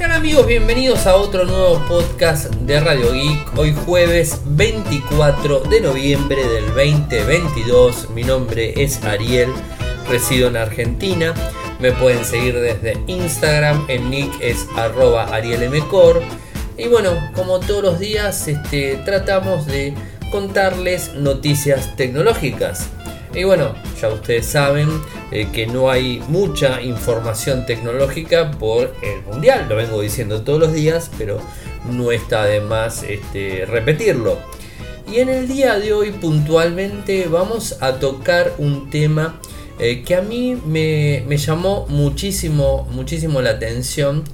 tal amigos? Bienvenidos a otro nuevo podcast de Radio Geek. Hoy jueves 24 de noviembre del 2022. Mi nombre es Ariel, resido en Argentina. Me pueden seguir desde Instagram, el nick es arroba arielmcor. Y bueno, como todos los días, este, tratamos de contarles noticias tecnológicas. Y bueno, ya ustedes saben eh, que no hay mucha información tecnológica por el mundial, lo vengo diciendo todos los días, pero no está de más este, repetirlo. Y en el día de hoy puntualmente vamos a tocar un tema eh, que a mí me, me, llamó muchísimo, muchísimo la atención.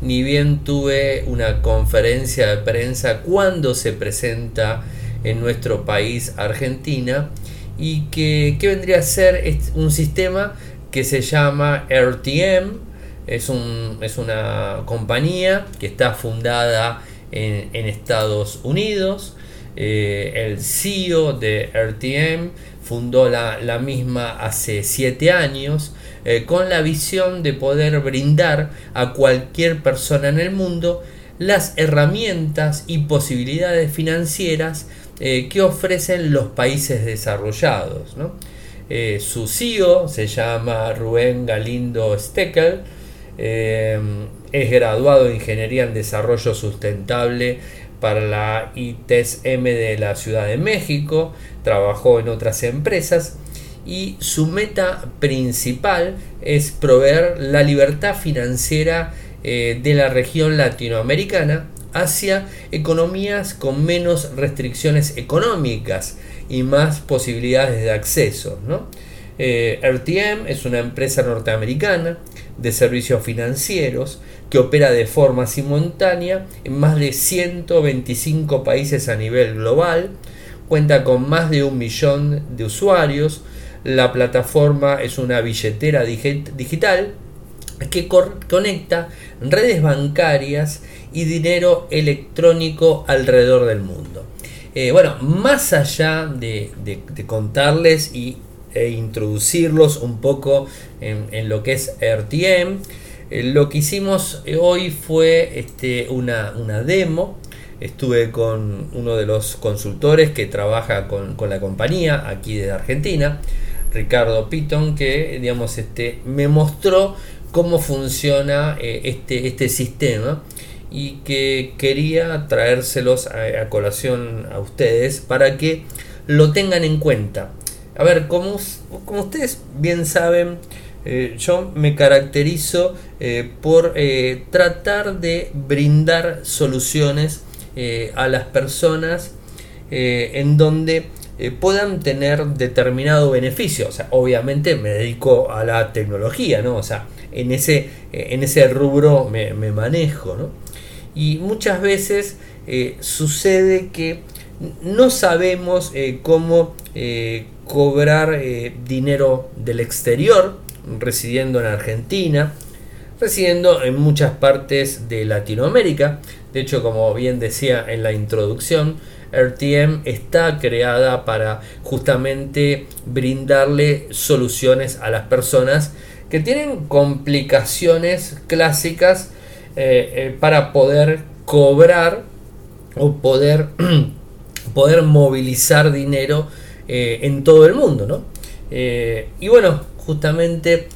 Ni bien tuve una conferencia de prensa cuando se presenta en nuestro país Argentina y que, vendría a ser un sistema que se llama RTM, es, un, es una compañía que está fundada en, Estados Unidos, eh, el CEO de RTM fundó la, misma hace 7 años eh, con la visión de poder brindar a cualquier persona en el mundo las herramientas y posibilidades financieras eh, que ofrecen los países desarrollados. Eh, su CEO se llama Rubén Galindo Steckel, eh, es graduado en Ingeniería en Desarrollo Sustentable para la ITESM de la Ciudad de México, trabajó en otras empresas y su meta principal es proveer la libertad financiera de la región latinoamericana hacia economías con menos restricciones económicas y más posibilidades de acceso. Eh, RTM es una empresa norteamericana de servicios financieros que opera de forma simultánea en más de 125 países a nivel global, cuenta con más de un millón de usuarios, la plataforma es una billetera digital que conecta redes bancarias y dinero electrónico alrededor del mundo. Eh, bueno, más allá de, contarles y, e introducirlos un poco en, lo que es RTM, eh, lo que hicimos hoy fue este, una, demo. Estuve con uno de los consultores que trabaja con, la compañía aquí de Argentina, Ricardo Piton, que digamos, este, me mostró cómo funciona eh, este, este sistema y que quería traérselos a, colación a ustedes para que lo tengan en cuenta. A ver, como, como ustedes bien saben, eh, yo me caracterizo eh, por tratar de brindar soluciones a las personas en donde puedan tener determinado beneficio. O sea, obviamente me dedico a la tecnología, ¿no? O sea, en ese, en ese rubro me, manejo, ¿no? y muchas veces eh, sucede que no sabemos eh, cómo eh, cobrar dinero del exterior residiendo en Argentina, residiendo en muchas partes de Latinoamérica. De hecho, como bien decía en la introducción, RTM está creada para justamente brindarle soluciones a las personas que tienen complicaciones clásicas eh, eh, para poder cobrar o poder, poder movilizar dinero eh, en todo el mundo. y bueno, justamente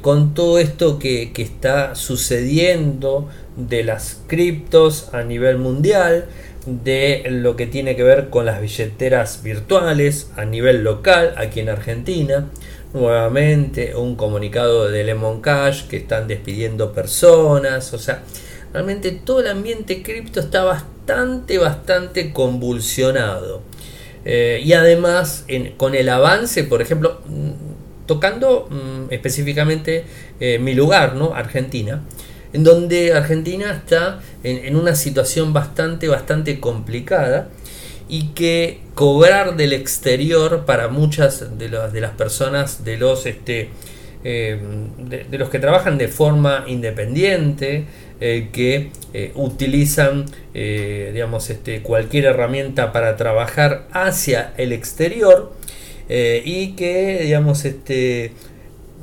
con todo esto que, que, está sucediendo de las criptos a nivel mundial, de lo que tiene que ver con las billeteras virtuales a nivel local aquí en Argentina, nuevamente un comunicado de Lemon Cash que están despidiendo personas, o sea, realmente todo el ambiente cripto está bastante, bastante convulsionado. Eh, y además, con el avance, por ejemplo, mm, tocando mm, específicamente eh, mi lugar, ¿no? Argentina, en donde Argentina está en, una situación bastante, bastante complicada y que cobrar del exterior para muchas de, las, de las personas, de los, este, eh, de, los que trabajan de forma independiente, eh, que eh, utilizan digamos, este, cualquier herramienta para trabajar hacia el exterior y que digamos, este,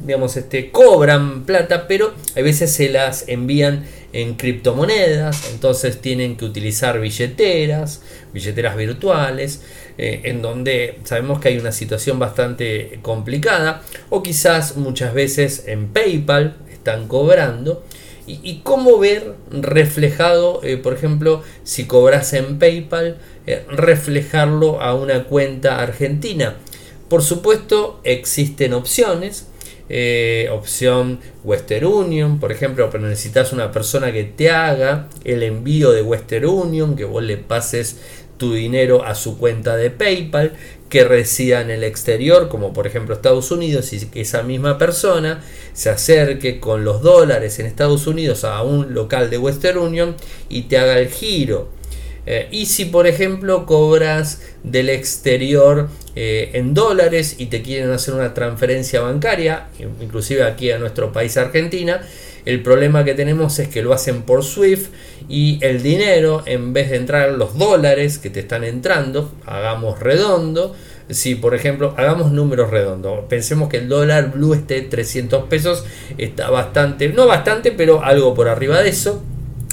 digamos, este, cobran plata, pero a veces se las envían en criptomonedas, entonces tienen que utilizar billeteras, billeteras virtuales, eh, en donde sabemos que hay una situación bastante complicada, o quizás muchas veces en PayPal están cobrando. Y, cómo ver reflejado, eh, por ejemplo, si cobras en PayPal, eh, reflejarlo a una cuenta argentina. Por supuesto, existen opciones. Eh, opción Western Union, por ejemplo, pero necesitas una persona que te haga el envío de Western Union, que vos le pases tu dinero a su cuenta de PayPal, que resida en el exterior, como por ejemplo Estados Unidos, y que esa misma persona se acerque con los dólares en Estados Unidos a un local de Western Union y te haga el giro eh, y si por ejemplo cobras del exterior eh, en dólares y te quieren hacer una transferencia bancaria, inclusive aquí a nuestro país Argentina, el problema que tenemos es que lo hacen por SWIFT y el dinero, en vez de entrar los dólares que te están entrando, hagamos redondo, si por ejemplo hagamos números redondos, pensemos que el dólar blue esté 300 pesos, está bastante, no bastante, pero algo por arriba de eso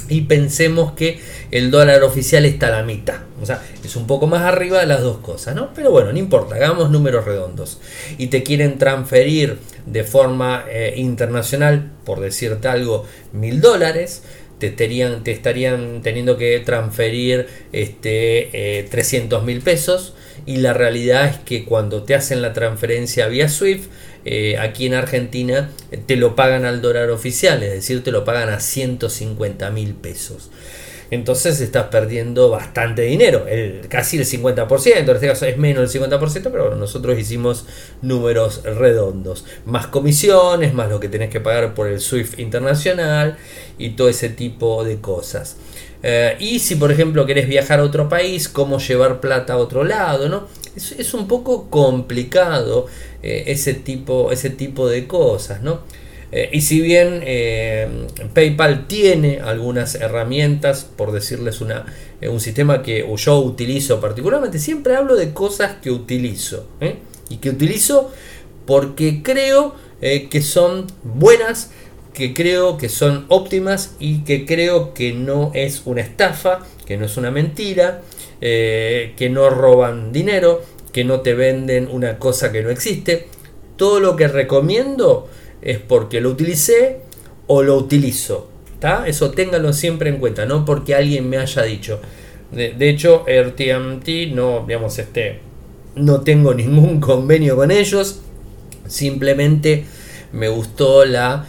y pensemos que el dólar oficial está a la mitad. O sea, es un poco más arriba de las dos cosas, ¿no? Pero bueno, no importa, hagamos números redondos. Y te quieren transferir de forma eh, internacional, por decirte algo, mil dólares. Te, te estarían teniendo que transferir este, 300 eh, mil pesos y la realidad es que cuando te hacen la transferencia vía SWIFT eh, aquí en Argentina te lo pagan al dólar oficial, es decir, te lo pagan a 150 mil pesos. Entonces estás perdiendo bastante dinero, el, casi el 50%, en este caso es menos del 50%, pero bueno, nosotros hicimos números redondos, más comisiones, más lo que tenés que pagar por el SWIFT internacional y todo ese tipo de cosas. Eh, y si por ejemplo querés viajar a otro país, cómo llevar plata a otro lado, ¿no? Es, un poco complicado eh, ese, tipo, ese tipo de cosas, ¿no? Eh, y si bien PayPal tiene algunas herramientas, por decirles una, un sistema que yo utilizo particularmente, siempre hablo de cosas que utilizo. Y que utilizo porque creo que son buenas que creo que son óptimas y que creo que no es una estafa, que no es una mentira, eh, que no roban dinero, que no te venden una cosa que no existe. Todo lo que recomiendo es porque lo utilicé o lo utilizo. Eso téngalo siempre en cuenta, no porque alguien me haya dicho. De, hecho, RTMT no, digamos, este, no tengo ningún convenio con ellos. Simplemente me gustó la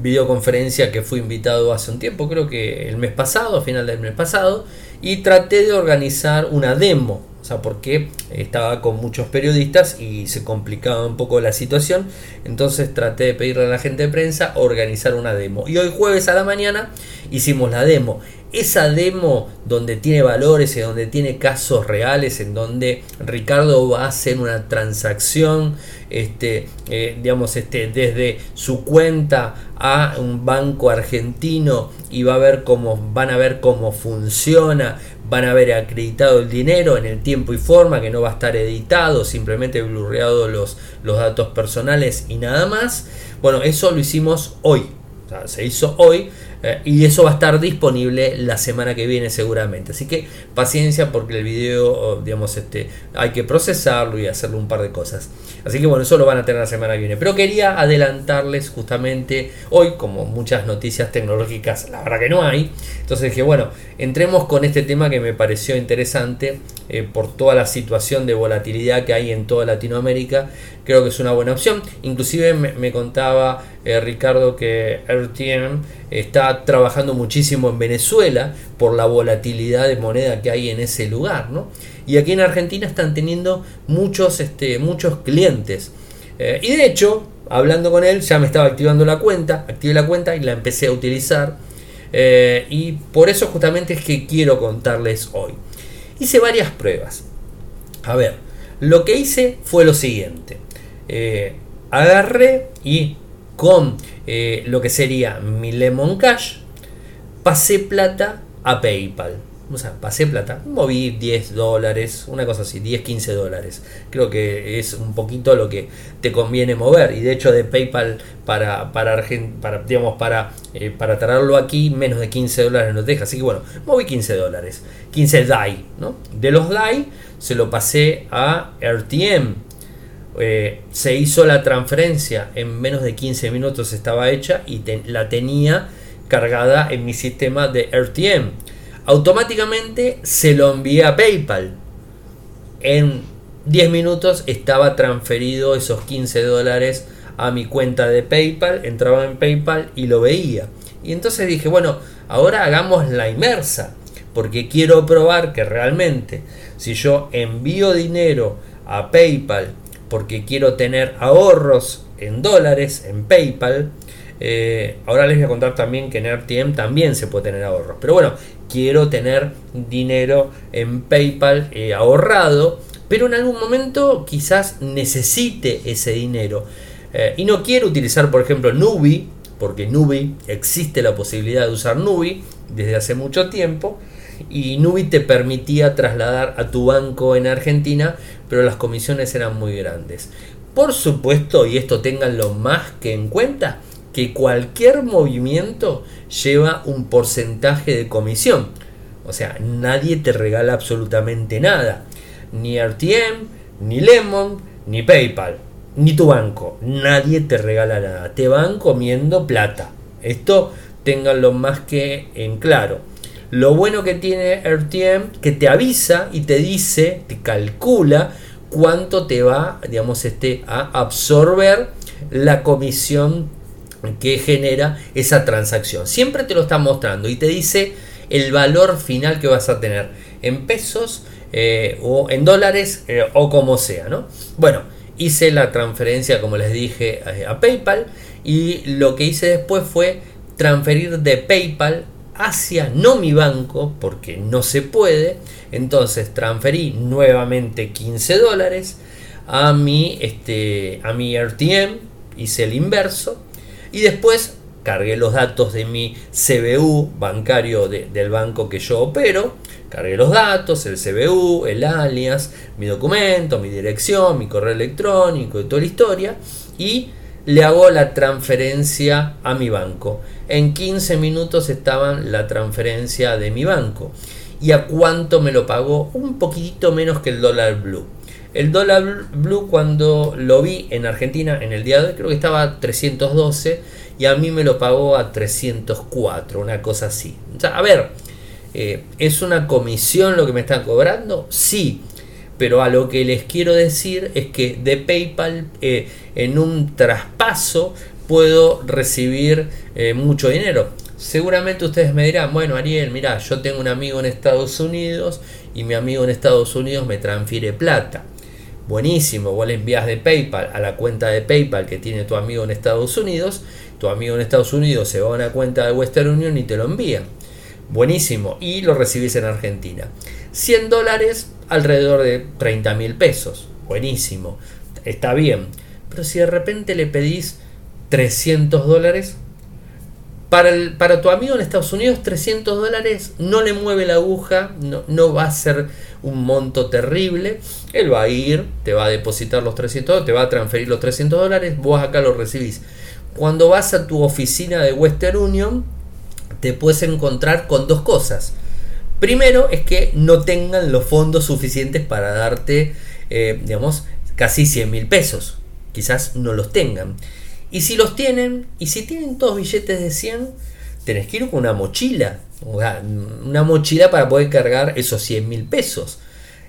videoconferencia que fui invitado hace un tiempo, creo que el mes pasado, a final del mes pasado, y traté de organizar una demo, o sea, porque estaba con muchos periodistas y se complicaba un poco la situación, entonces traté de pedirle a la gente de prensa organizar una demo. Y hoy jueves a la mañana hicimos la demo. Esa demo donde tiene valores y donde tiene casos reales, en donde Ricardo va a hacer una transacción, este, eh, digamos, este, desde su cuenta a un banco argentino y va a ver cómo, van a ver cómo funciona, van a ver acreditado el dinero en el tiempo y forma, que no va a estar editado, simplemente blurreado los, los datos personales y nada más. Bueno, eso lo hicimos hoy, se hizo hoy eh, y eso va a estar disponible la semana que viene seguramente. Así que paciencia porque el video, digamos, este, hay que procesarlo y hacerle un par de cosas. Así que bueno, eso lo van a tener la semana que viene. Pero quería adelantarles justamente hoy, como muchas noticias tecnológicas, la verdad que no hay. Entonces dije, bueno, entremos con este tema que me pareció interesante eh, por toda la situación de volatilidad que hay en toda Latinoamérica. Creo que es una buena opción. Inclusive me, contaba eh, Ricardo que RTM está trabajando muchísimo en Venezuela por la volatilidad de moneda que hay en ese lugar, ¿no? Y aquí en Argentina están teniendo muchos, este, muchos clientes. Eh, y de hecho, hablando con él, ya me estaba activando la cuenta, activé la cuenta y la empecé a utilizar. Eh, y por eso justamente es que quiero contarles hoy. Hice varias pruebas. A ver, lo que hice fue lo siguiente. Eh, agarré y con eh, lo que sería mi Lemon Cash, pasé plata a PayPal. o sea, pasé plata, moví 10 dólares, una cosa así, 10, 15 dólares. Creo que es un poquito lo que te conviene mover. Y de hecho de PayPal para, para, para, digamos, para, eh, para aquí, menos de 15 dólares nos deja. Así que bueno, moví 15 dólares. 15 DAI, ¿no? De los DAI se lo pasé a RTM. Eh, se hizo la transferencia en menos de 15 minutos estaba hecha y la tenía cargada en mi sistema de RTM automáticamente se lo envié a PayPal. En 10 minutos estaba transferido esos 15 dólares a mi cuenta de PayPal, entraba en PayPal y lo veía. Y entonces dije, bueno, ahora hagamos la inmersa, porque quiero probar que realmente si yo envío dinero a PayPal porque quiero tener ahorros en dólares en PayPal, eh, ahora les voy a contar también que en RTM también se puede tener ahorros. Pero bueno, quiero tener dinero en PayPal eh, ahorrado, pero en algún momento quizás necesite ese dinero. Eh, y no quiero utilizar, por ejemplo, Nubi, porque Nubi existe la posibilidad de usar Nubi desde hace mucho tiempo. Y Nubi te permitía trasladar a tu banco en Argentina, pero las comisiones eran muy grandes. Por supuesto, y esto tenganlo más que en cuenta, que cualquier movimiento lleva un porcentaje de comisión. O sea, nadie te regala absolutamente nada. Ni RTM, ni Lemon, ni PayPal, ni tu banco. Nadie te regala nada. Te van comiendo plata. Esto ténganlo más que en claro. Lo bueno que tiene RTM que te avisa y te dice, te calcula cuánto te va, digamos, este, a absorber la comisión que genera esa transacción. Siempre te lo está mostrando y te dice el valor final que vas a tener en pesos eh, o en dólares eh, o como sea. ¿no? Bueno, hice la transferencia como les dije eh, a PayPal y lo que hice después fue transferir de PayPal hacia no mi banco porque no se puede. Entonces transferí nuevamente 15 dólares a mi, este, a mi RTM, hice el inverso y después cargué los datos de mi CBU bancario del banco que yo opero, cargué los datos, el CBU, el alias, mi documento, mi dirección, mi correo electrónico y toda la historia y le hago la transferencia a mi banco. En 15 minutos estaban la transferencia de mi banco. ¿Y a cuánto me lo pagó? Un poquitito menos que el dólar blue. El dólar blue cuando lo vi en Argentina en el día de hoy creo que estaba a 312 y a mí me lo pagó a 304, una cosa así. a ver, eh, ¿es una comisión lo que me están cobrando? Sí, pero a lo que les quiero decir es que de PayPal eh, en un traspaso puedo recibir eh, mucho dinero. Seguramente ustedes me dirán, bueno Ariel, mira, yo tengo un amigo en Estados Unidos y mi amigo en Estados Unidos me transfiere plata buenísimo, vos le envías de PayPal a la cuenta de PayPal que tiene tu amigo en Estados Unidos, tu amigo en Estados Unidos se va a una cuenta de Western Union y te lo envía. Buenísimo, y lo recibís en Argentina. 100 dólares, alrededor de 30 mil pesos. Buenísimo, está bien. Pero si de repente le pedís 300 dólares, para, para tu amigo en Estados Unidos 300 dólares no le mueve la aguja, no, no va a ser un monto terrible. Él va a ir, te va a depositar los 300 te va a transferir los 300 dólares, vos acá lo recibís. Cuando vas a tu oficina de Western Union, te puedes encontrar con dos cosas. Primero es que no tengan los fondos suficientes para darte, eh, digamos, casi 100 mil pesos. Quizás no los tengan. Y si los tienen, y si tienen todos billetes de 100, tenés que ir con una mochila una mochila para poder cargar esos 100 mil pesos.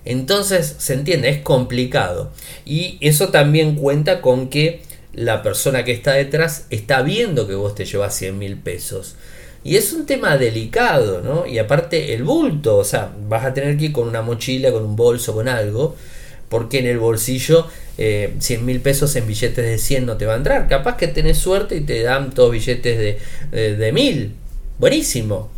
Entonces, se entiende, es complicado. Y eso también cuenta con que la persona que está detrás está viendo que vos te llevas 100 mil pesos. Y es un tema delicado, ¿no? Y aparte el bulto, o sea, vas a tener que ir con una mochila, con un bolso, con algo, porque en el bolsillo eh, 100 mil pesos en billetes de 100 no te va a entrar. Capaz que tenés suerte y te dan todos billetes de, de, 1000. Buenísimo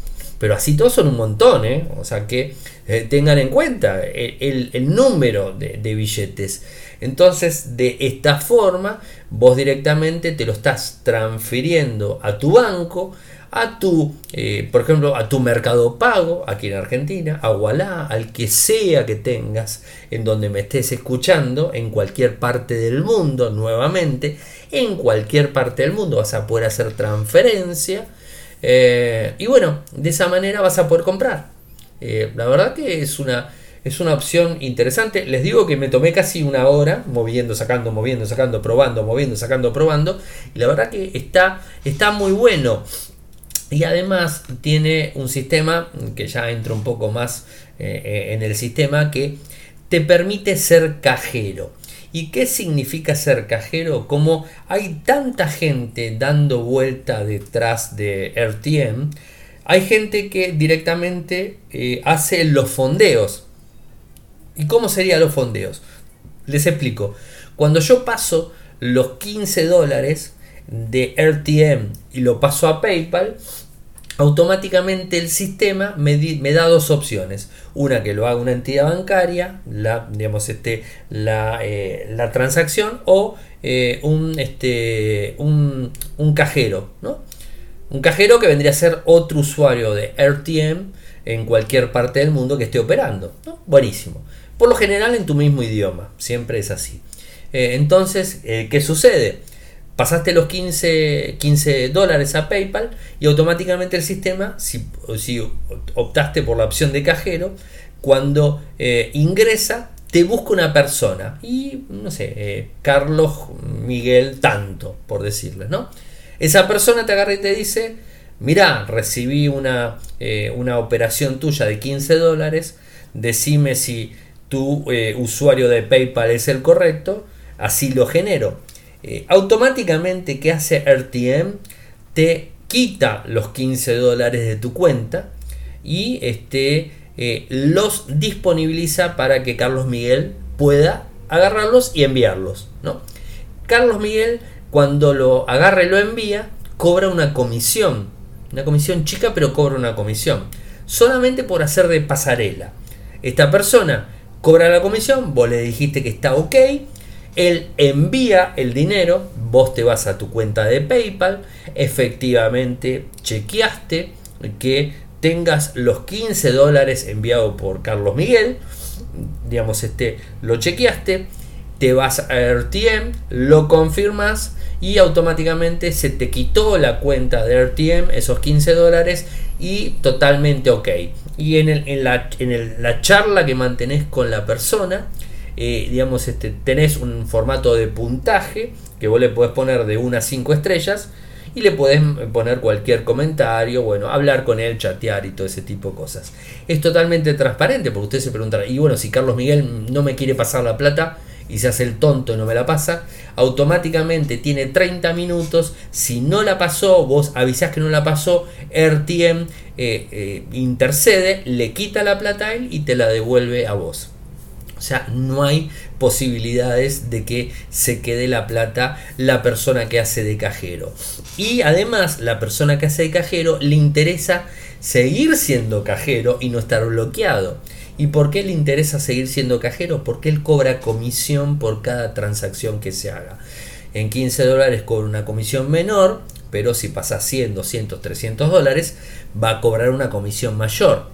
pero así todos son un montón, ¿eh? o sea que eh, tengan en cuenta el, número de, billetes. Entonces, de esta forma, vos directamente te lo estás transfiriendo a tu banco, a tu, eh, por ejemplo, a tu mercado pago aquí en Argentina, a Wallah, al que sea que tengas, en donde me estés escuchando, en cualquier parte del mundo, nuevamente, en cualquier parte del mundo vas a poder hacer transferencia. Eh, y bueno, de esa manera vas a poder comprar. Eh, la verdad que es una, es una opción interesante. Les digo que me tomé casi una hora moviendo, sacando, moviendo, sacando, probando, moviendo, sacando, probando. Y la verdad que está, está muy bueno. Y además tiene un sistema que ya entra un poco más eh, eh, en el sistema que te permite ser cajero. ¿Y qué significa ser cajero? Como hay tanta gente dando vuelta detrás de RTM, hay gente que directamente eh, hace los fondeos. ¿Y cómo serían los fondeos? Les explico. Cuando yo paso los 15 dólares de RTM y lo paso a PayPal, automáticamente el sistema me, da dos opciones. Una que lo haga una entidad bancaria, la, digamos, este, la, eh, transacción, o eh, un, este, un, cajero. Un cajero que vendría a ser otro usuario de RTM en cualquier parte del mundo que esté operando. Buenísimo. Por lo general en tu mismo idioma, siempre es así. Eh, entonces, ¿qué sucede? Pasaste los 15, 15 dólares a PayPal y automáticamente el sistema, si, optaste por la opción de cajero, cuando eh, ingresa, te busca una persona. Y, no sé, eh, Carlos Miguel tanto, por decirles, ¿no? Esa persona te agarra y te dice, mira, recibí una, eh, una operación tuya de 15 dólares, decime si tu usuario de PayPal es el correcto, así lo genero eh, automáticamente, ¿qué hace RTM? Te quita los 15 dólares de tu cuenta y este, eh, los disponibiliza para que Carlos Miguel pueda agarrarlos y enviarlos. ¿no? Carlos Miguel, cuando lo agarra y lo envía, cobra una comisión. Una comisión chica, pero cobra una comisión. Solamente por hacer de pasarela. Esta persona cobra la comisión, vos le dijiste que está ok, él envía el dinero, vos te vas a tu cuenta de PayPal, efectivamente chequeaste que tengas los 15 dólares enviados por Carlos Miguel, digamos, este, lo chequeaste, te vas a RTM, lo confirmas y automáticamente se te quitó la cuenta de RTM, esos 15 dólares y totalmente ok. Y en, la, en la charla que mantenés con la persona, eh, digamos, este, tenés un formato de puntaje que vos le podés poner de 1 a 5 estrellas y le podés poner cualquier comentario, bueno, hablar con él, chatear y todo ese tipo de cosas. Es totalmente transparente porque usted se preguntará, y bueno, si Carlos Miguel no me quiere pasar la plata y se hace el tonto y no me la pasa, automáticamente tiene 30 minutos, si no la pasó, vos avisás que no la pasó, RTM eh, eh, intercede, le quita la plata a él y te la devuelve a vos. Sea, no hay posibilidades de que se quede la plata la persona que hace de cajero. Y además, la persona que hace de cajero le interesa seguir siendo cajero y no estar bloqueado. ¿Y por qué le interesa seguir siendo cajero? Porque él cobra comisión por cada transacción que se haga. En 15 dólares cobra una comisión menor, pero si pasa 100, 200, 300 dólares, va a cobrar una comisión mayor.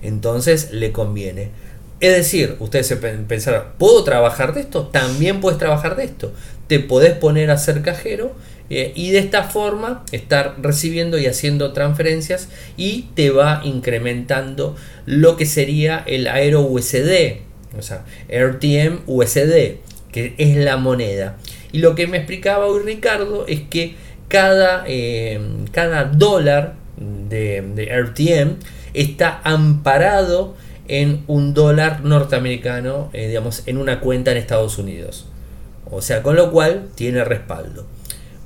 Entonces le conviene. Es decir, ustedes se pensarán, ¿puedo trabajar de esto? También puedes trabajar de esto. Te podés poner a ser cajero eh, y de esta forma estar recibiendo y haciendo transferencias y te va incrementando lo que sería el Aero USD, o sea, RTM USD, que es la moneda. Y lo que me explicaba hoy Ricardo es que cada, eh, cada dólar de, de RTM está amparado en un dólar norteamericano, eh, digamos, en una cuenta en Estados Unidos. O sea, con lo cual tiene respaldo.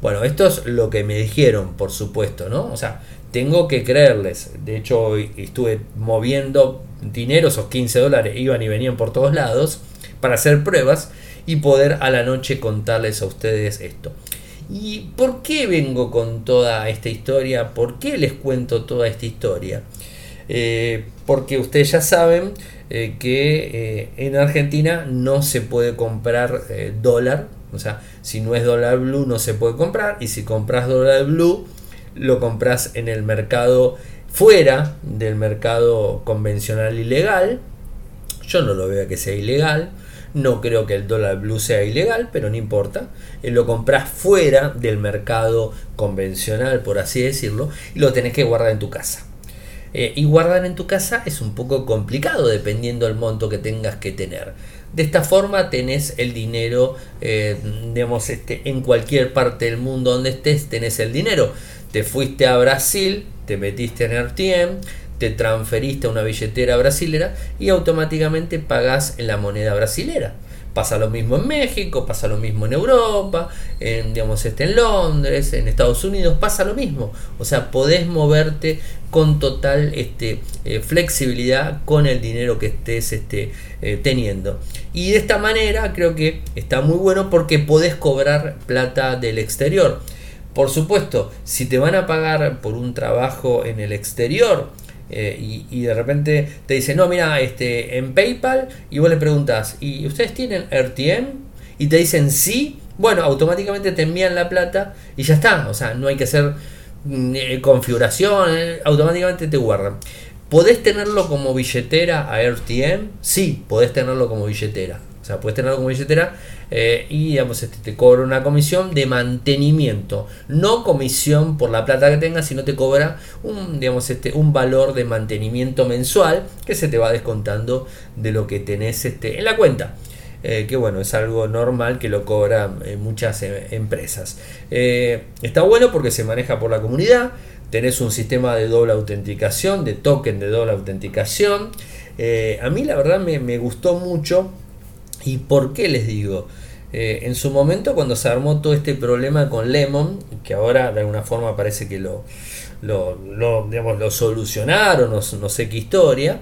Bueno, esto es lo que me dijeron, por supuesto, ¿no? O sea, tengo que creerles. De hecho, hoy estuve moviendo dinero, esos 15 dólares iban y venían por todos lados para hacer pruebas y poder a la noche contarles a ustedes esto. ¿Y por qué vengo con toda esta historia? ¿Por qué les cuento toda esta historia? Eh, porque ustedes ya saben eh, que eh, en Argentina no se puede comprar dólar, o sea, si no es dólar blue no se puede comprar, y si compras dólar blue, lo compras en el mercado fuera del mercado convencional ilegal. Yo no lo veo que sea ilegal. No creo que el dólar blue sea ilegal, pero no importa. Lo compras fuera del mercado convencional, por así decirlo, y lo tenés que guardar en tu casa. Eh, y guardar en tu casa es un poco complicado dependiendo del monto que tengas que tener. De esta forma tenés el dinero, eh, digamos, este, en cualquier parte del mundo donde estés, tenés el dinero. Te fuiste a Brasil, te metiste en RTM, te transferiste a una billetera brasilera y automáticamente pagás en la moneda brasilera. Pasa lo mismo en México, pasa lo mismo en Europa, en, digamos, este, en Londres, en Estados Unidos, pasa lo mismo. O sea, podés moverte con total este, eh, flexibilidad con el dinero que estés este, eh, teniendo. Y de esta manera creo que está muy bueno porque podés cobrar plata del exterior. Por supuesto, si te van a pagar por un trabajo en el exterior, eh, y, de repente te dicen, no, mira, este, en PayPal, y vos le preguntas, ¿y ustedes tienen RTM? Y te dicen sí, bueno, automáticamente te envían la plata y ya está, o sea, no hay que hacer mm, eh, configuración, eh, automáticamente te guardan. ¿Podés tenerlo como billetera a RTM? Sí, podés tenerlo como billetera. O sea, puedes tenerlo como billetera eh, y digamos, este, te cobra una comisión de mantenimiento. No comisión por la plata que tengas, sino te cobra un, digamos, este, un valor de mantenimiento mensual que se te va descontando de lo que tenés este, en la cuenta. Eh, que bueno, es algo normal que lo cobran eh, muchas empresas. está bueno porque se maneja por la comunidad, tenés un sistema de doble autenticación, de token de doble autenticación. a mí la verdad me, me gustó mucho ¿Y por qué les digo? Eh, en su momento, cuando se armó todo este problema con Lemon, que ahora de alguna forma parece que lo, lo, digamos, lo solucionaron, no, sé qué historia.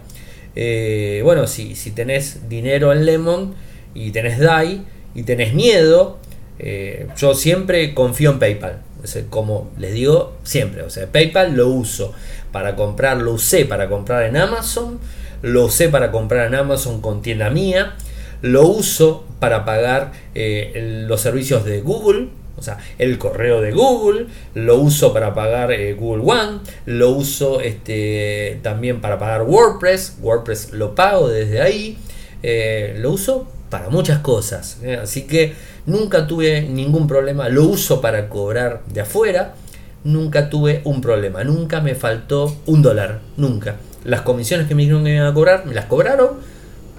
Eh, bueno, si, si tenés dinero en Lemon y tenés DAI y tenés miedo, eh, yo siempre confío en PayPal. como les digo, siempre. O sea, PayPal lo uso para comprar, lo usé para comprar en Amazon, lo usé para comprar en Amazon con tienda mía lo uso para pagar eh, los servicios de Google, o sea, el correo de Google, lo uso para pagar eh, Google One, lo uso este, también para pagar WordPress, WordPress lo pago desde ahí, eh, lo uso para muchas cosas, así que nunca tuve ningún problema, lo uso para cobrar de afuera, nunca tuve un problema, nunca me faltó un dólar, nunca. Las comisiones que me dijeron que iban a cobrar, me las cobraron,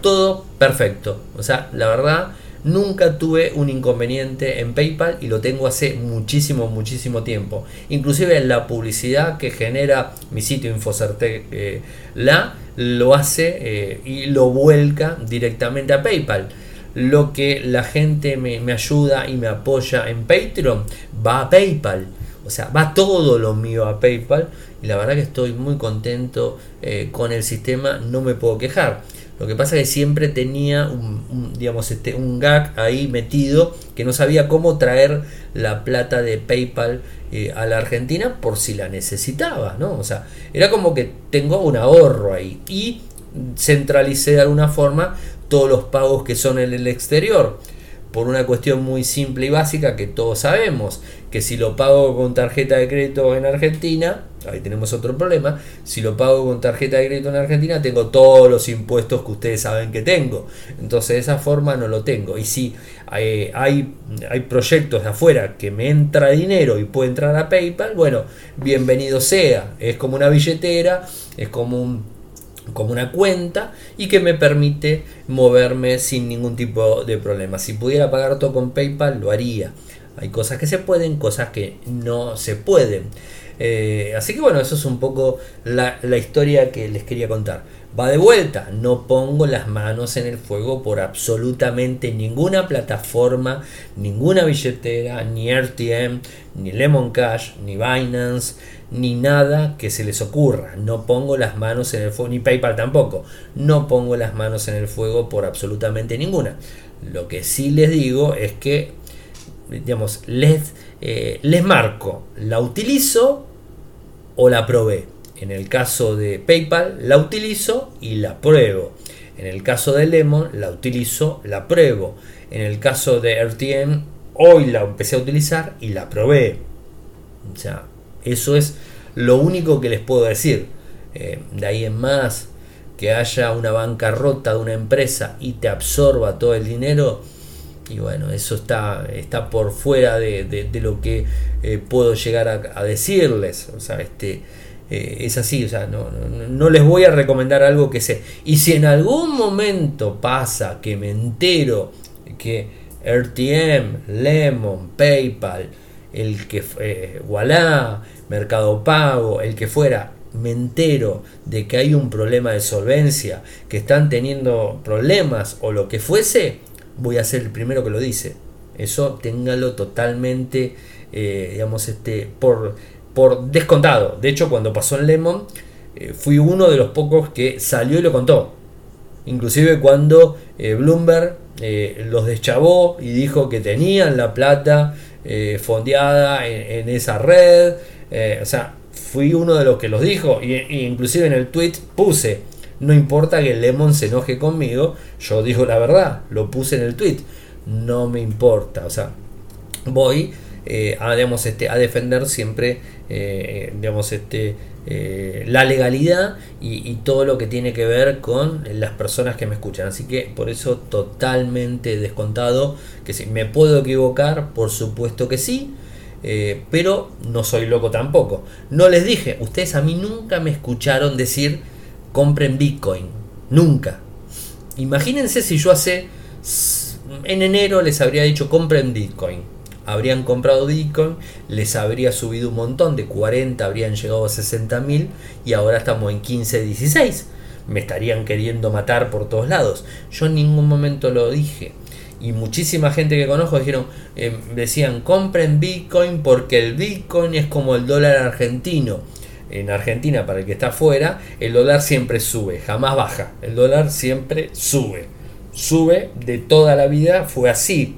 todo perfecto. O sea, la verdad, nunca tuve un inconveniente en PayPal y lo tengo hace muchísimo, muchísimo tiempo. Inclusive la publicidad que genera mi sitio Infocertec eh, la lo hace eh, y lo vuelca directamente a PayPal. Lo que la gente me, ayuda y me apoya en Patreon va a PayPal. O sea, va todo lo mío a PayPal y la verdad que estoy muy contento eh, con el sistema, no me puedo quejar. Lo que pasa es que siempre tenía un, digamos, este, un gag ahí metido que no sabía cómo traer la plata de PayPal eh, a la Argentina por si la necesitaba, ¿no? O sea, era como que tengo un ahorro ahí y centralicé de alguna forma todos los pagos que son en el exterior por una cuestión muy simple y básica que todos sabemos, que si lo pago con tarjeta de crédito en Argentina, ahí tenemos otro problema, si lo pago con tarjeta de crédito en Argentina, tengo todos los impuestos que ustedes saben que tengo. Entonces de esa forma no lo tengo. Y si hay, hay, proyectos de afuera que me entra dinero y puede entrar a PayPal, bueno, bienvenido sea. Es como una billetera, es como como una cuenta y que me permite moverme sin ningún tipo de problema. Si pudiera pagar todo con PayPal, lo haría. Hay cosas que se pueden, cosas que no se pueden. Eh, así que bueno, eso es un poco la, historia que les quería contar. Va de vuelta, no pongo las manos en el fuego por absolutamente ninguna plataforma, ninguna billetera, ni RTM, ni Lemon Cash, ni Binance, ni nada que se les ocurra. No pongo las manos en el fuego, ni PayPal tampoco. No pongo las manos en el fuego por absolutamente ninguna. Lo que sí les digo es que, digamos, les, eh, les marco, la utilizo o la probé. En el caso de PayPal, la utilizo y la pruebo. En el caso de Lemon, la utilizo, la pruebo. En el caso de RTM, hoy la empecé a utilizar y la probé. O sea, Eso es lo único que les puedo decir. Eh, de ahí en más, que haya una bancarrota de una empresa y te absorba todo el dinero, y bueno, eso está, está por fuera de, lo que eh, puedo llegar a, decirles. O sea, este, eh, es así, o sea, no, no, les voy a recomendar algo que sé. Y si en algún momento pasa que me entero que RTM, Lemon, PayPal, el que Wallah, Mercado Pago, el que fuera, me entero de que hay un problema de solvencia, que están teniendo problemas o lo que fuese, voy a ser el primero que lo dice. Eso téngalo totalmente, eh, digamos, este, por, por descontado. De hecho, cuando pasó en Lemon, eh, fui uno de los pocos que salió y lo contó. Inclusive cuando eh, Bloomberg los deschavó y dijo que tenían la plata fondeada en, esa red. o sea, fui uno de los que los dijo. Y, inclusive en el tweet puse no importa que Lemon se enoje conmigo, yo digo la verdad, lo puse en el tweet. No me importa, o sea, voy eh, a, este, a defender siempre eh, digamos, este, eh, la legalidad y, todo lo que tiene que ver con las personas que me escuchan. Así que por eso totalmente descontado que si me puedo equivocar, por supuesto que sí. pero no soy loco tampoco. No les dije, ustedes a mí nunca me escucharon decir compren Bitcoin. Nunca. Imagínense si yo hace en enero les habría dicho compren Bitcoin. Habrían comprado Bitcoin, les habría subido un montón, de 40 habrían llegado a 60 mil y ahora estamos en 15, 16. Me estarían queriendo matar por todos lados. Yo en ningún momento lo dije. Y muchísima gente que conozco dijeron, eh, decían compren Bitcoin porque el Bitcoin es como el dólar argentino en Argentina, para el que está afuera, el dólar siempre sube, jamás baja. El dólar siempre sube. Sube de toda la vida, fue así.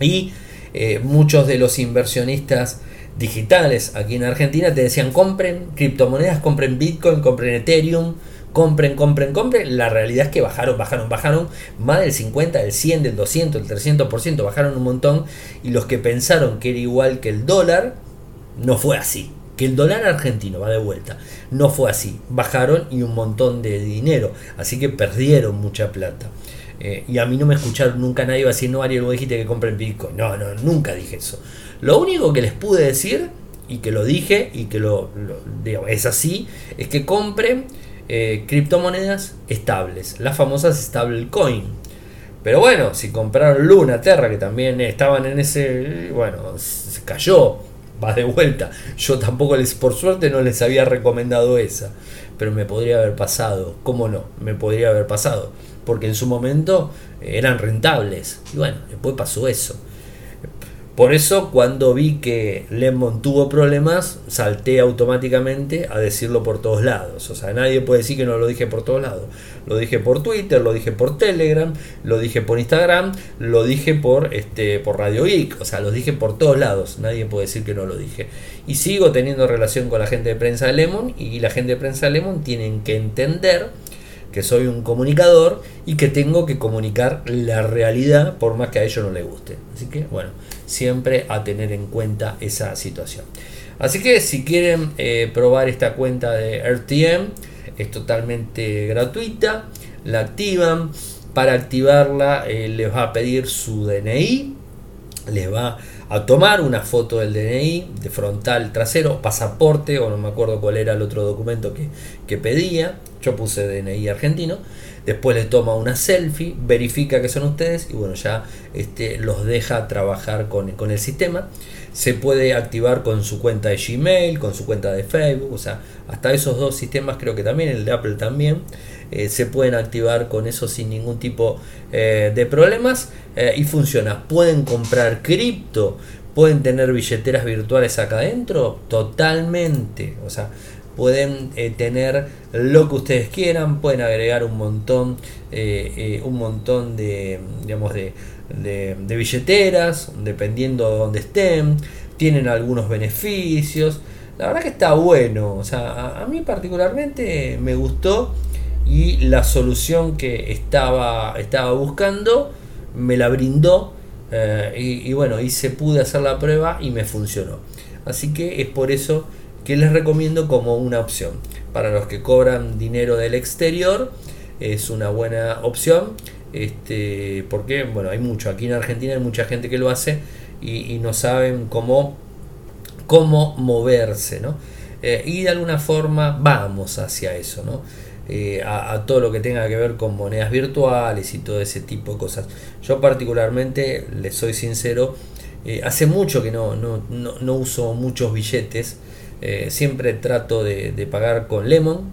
Y eh, muchos de los inversionistas digitales aquí en Argentina te decían compren criptomonedas, compren Bitcoin, compren Ethereum, compren, compren, compren. La realidad es que bajaron, bajaron, bajaron más del 50, del 100, del 200, del 300%, bajaron un montón. Y los que pensaron que era igual que el dólar, no fue así que el dólar argentino va de vuelta. No fue así. Bajaron y un montón de dinero. Así que perdieron mucha plata. Eh, y a mí no me escucharon nunca nadie va a decir, no, Ariel, vos dijiste que compren Bitcoin. No, no, nunca dije eso. Lo único que les pude decir, y que lo dije, y que lo, es así, es que compren eh, criptomonedas estables, las famosas stablecoin. Pero bueno, si compraron Luna, Terra, que también estaban en ese, bueno, se cayó va de vuelta. Yo tampoco les, por suerte, no les había recomendado esa. Pero me podría haber pasado. ¿Cómo no? Me podría haber pasado. Porque en su momento eran rentables. Y bueno, después pasó eso. Por eso cuando vi que Lemon tuvo problemas, salté automáticamente a decirlo por todos lados. O sea, nadie puede decir que no lo dije por todos lados. Lo dije por Twitter, lo dije por Telegram, lo dije por Instagram, lo dije por este por Radio Geek, o sea, lo dije por todos lados. Nadie puede decir que no lo dije. Y sigo teniendo relación con la gente de prensa de Lemon y la gente de prensa de Lemon tienen que entender que soy un comunicador y que tengo que comunicar la realidad por más que a ellos no les guste. Así que bueno, siempre a tener en cuenta esa situación. Así que si quieren eh, probar esta cuenta de RTM, es totalmente gratuita, la activan. Para activarla eh, les va a pedir su DNI, les va a tomar una foto del DNI de frontal trasero, pasaporte o no me acuerdo cuál era el otro documento que, que pedía, yo puse DNI argentino, después le toma una selfie, verifica que son ustedes y bueno, ya este, los deja trabajar con, con, el sistema. Se puede activar con su cuenta de Gmail, con su cuenta de Facebook, o sea, hasta esos dos sistemas creo que también, el de Apple también, eh, se pueden activar con eso sin ningún tipo eh, de problemas eh, y funciona. Pueden comprar cripto, pueden tener billeteras virtuales acá adentro, totalmente, o sea, pueden eh, tener lo que ustedes quieran, pueden agregar un montón, eh, eh, un montón de, digamos, de, de, billeteras, dependiendo de donde estén, tienen algunos beneficios. La verdad que está bueno, o sea, a, mí particularmente me gustó y la solución que estaba, estaba buscando me la brindó y, y bueno, y se pude hacer la prueba y me funcionó. Así que es por eso que les recomiendo como una opción. Para los que cobran dinero del exterior, es una buena opción. Este, porque bueno, hay mucho, aquí en Argentina hay mucha gente que lo hace y, no saben cómo, cómo moverse, ¿no? Eh, y de alguna forma vamos hacia eso, ¿no? Eh, a, todo lo que tenga que ver con monedas virtuales y todo ese tipo de cosas. Yo particularmente, les soy sincero, eh, hace mucho que no, no, no, uso muchos billetes. Siempre trato de, pagar con Lemon,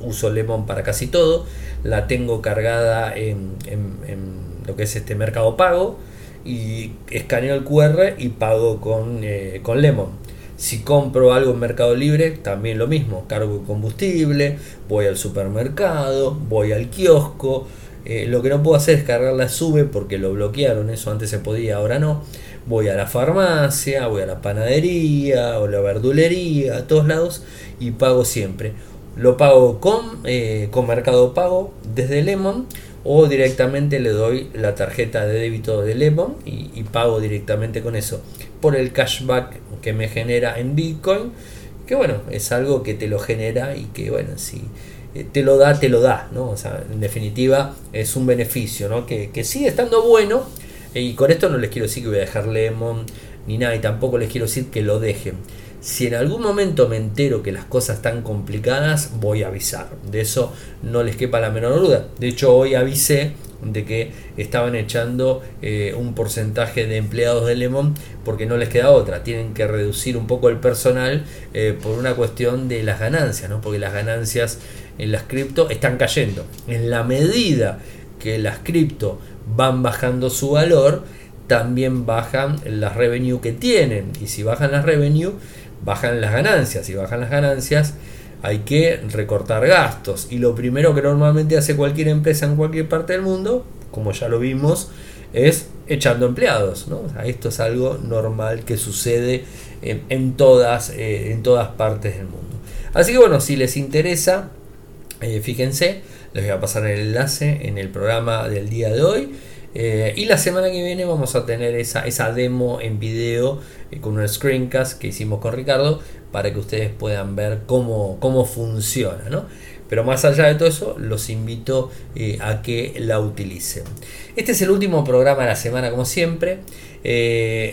uso Lemon para casi todo. La tengo cargada en, en lo que es este mercado pago y escaneo el QR y pago con, eh, con Lemon. Si compro algo en Mercado Libre, también lo mismo, cargo combustible, voy al supermercado, voy al kiosco. Eh, lo que no puedo hacer es cargar la sube porque lo bloquearon, eso antes se podía, ahora no. Voy a la farmacia, voy a la panadería o la verdulería, a todos lados y pago siempre. Lo pago con, eh, con Mercado Pago desde Lemon o directamente le doy la tarjeta de débito de Lemon y, pago directamente con eso. Por el cashback que me genera en Bitcoin que bueno es algo que te lo genera y que bueno si eh, te lo da te lo da no en definitiva es un beneficio no que, que sigue estando bueno y con esto no les quiero decir que voy a dejar Lemon ni nada y tampoco les quiero decir que lo dejen si en algún momento me entero que las cosas están complicadas, voy a avisar. De eso no les quepa la menor duda. De hecho, hoy avisé de que estaban echando eh, un porcentaje de empleados de Lemon porque no les queda otra. Tienen que reducir un poco el personal eh, por una cuestión de las ganancias, ¿no? porque las ganancias en las cripto están cayendo. En la medida que las cripto van bajando su valor, también bajan las revenue que tienen. Y si bajan las revenue, bajan las ganancias. y bajan las ganancias, hay que recortar gastos. Y lo primero que normalmente hace cualquier empresa en cualquier parte del mundo, como ya lo vimos, es echando empleados. esto es algo normal que sucede en, todas, eh, en todas partes del mundo. Así que bueno, si les interesa, eh, fíjense, les voy a pasar el enlace en el programa del día de hoy. Eh, y la semana que viene vamos a tener esa, esa demo en video eh, con un screencast que hicimos con Ricardo para que ustedes puedan ver cómo, cómo funciona. ¿no? Pero más allá de todo eso, los invito eh, a que la utilicen. Este es el último programa de la semana, como siempre.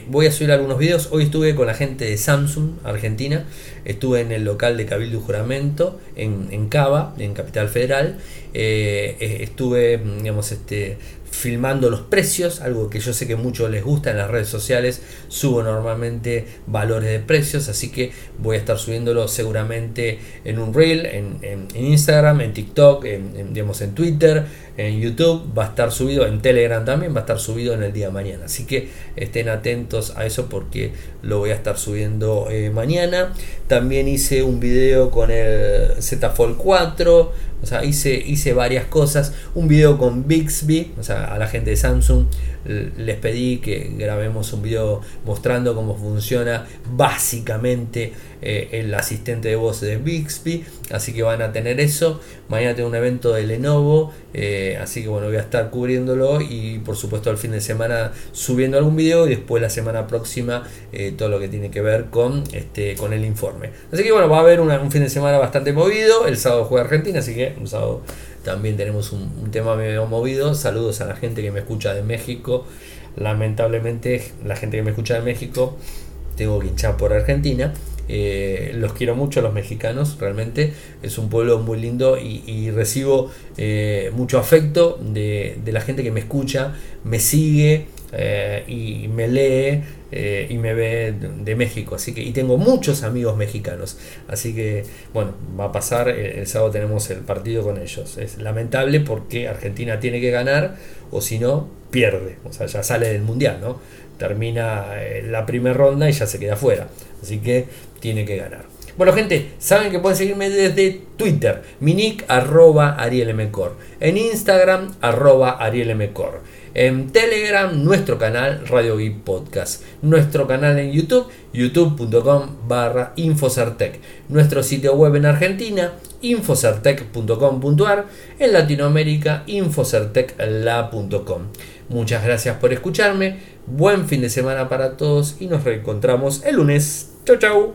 voy a subir algunos videos. Hoy estuve con la gente de Samsung, Argentina. Estuve en el local de Cabildo Juramento, en, en Cava, en Capital Federal. estuve, digamos, este, filmando los precios, algo que yo sé que muchos les gusta en las redes sociales, subo normalmente valores de precios, así que voy a estar subiéndolo seguramente en un reel, en, Instagram, en TikTok, en, digamos, en Twitter, en YouTube, va a estar subido en Telegram también, va a estar subido en el día de mañana, así que estén atentos a eso porque lo voy a estar subiendo eh, mañana. Hice un video con el Z Fold 4, o sea, hice, hice varias cosas. Un video con Bixby, o sea, a la gente de Samsung les pedí que grabemos un video mostrando cómo funciona básicamente eh, el asistente de voz de Bixby. Así que van a tener eso. Mañana tengo un evento de Lenovo. Eh, así que bueno, voy a estar cubriéndolo y por supuesto al fin de semana subiendo algún video y después la semana próxima eh, todo lo que tiene que ver con, este, con el informe. Así que bueno, va a haber un fin de semana bastante movido. El sábado juega Argentina, así que un sábado también tenemos un, tema medio movido. Saludos a la gente que me escucha de México. Lamentablemente, la gente que me escucha de México, tengo que hinchar por Argentina. Eh, los quiero mucho los mexicanos, realmente es un pueblo muy lindo y, recibo eh, mucho afecto de, de, la gente que me escucha, me sigue, eh, y me lee eh, y me ve de, México. Así que, y tengo muchos amigos mexicanos. Así que, bueno, va a pasar. El, sábado tenemos el partido con ellos. Es lamentable porque Argentina tiene que ganar o si no, pierde. O sea, ya sale del mundial, ¿no? Termina eh, la primera ronda y ya se queda fuera. Así que tiene que ganar. Bueno, gente, saben que pueden seguirme desde Twitter, mi nick arroba arielmcor, en Instagram arroba arielmcor. En Telegram, nuestro canal Radio Geek Podcast. Nuestro canal en YouTube, youtube.com barra Infocertec. Nuestro sitio web en Argentina, infocertec.com.ar. En Latinoamérica, infocertecla.com. Muchas gracias por escucharme. Buen fin de semana para todos y nos reencontramos el lunes. Chau, chau.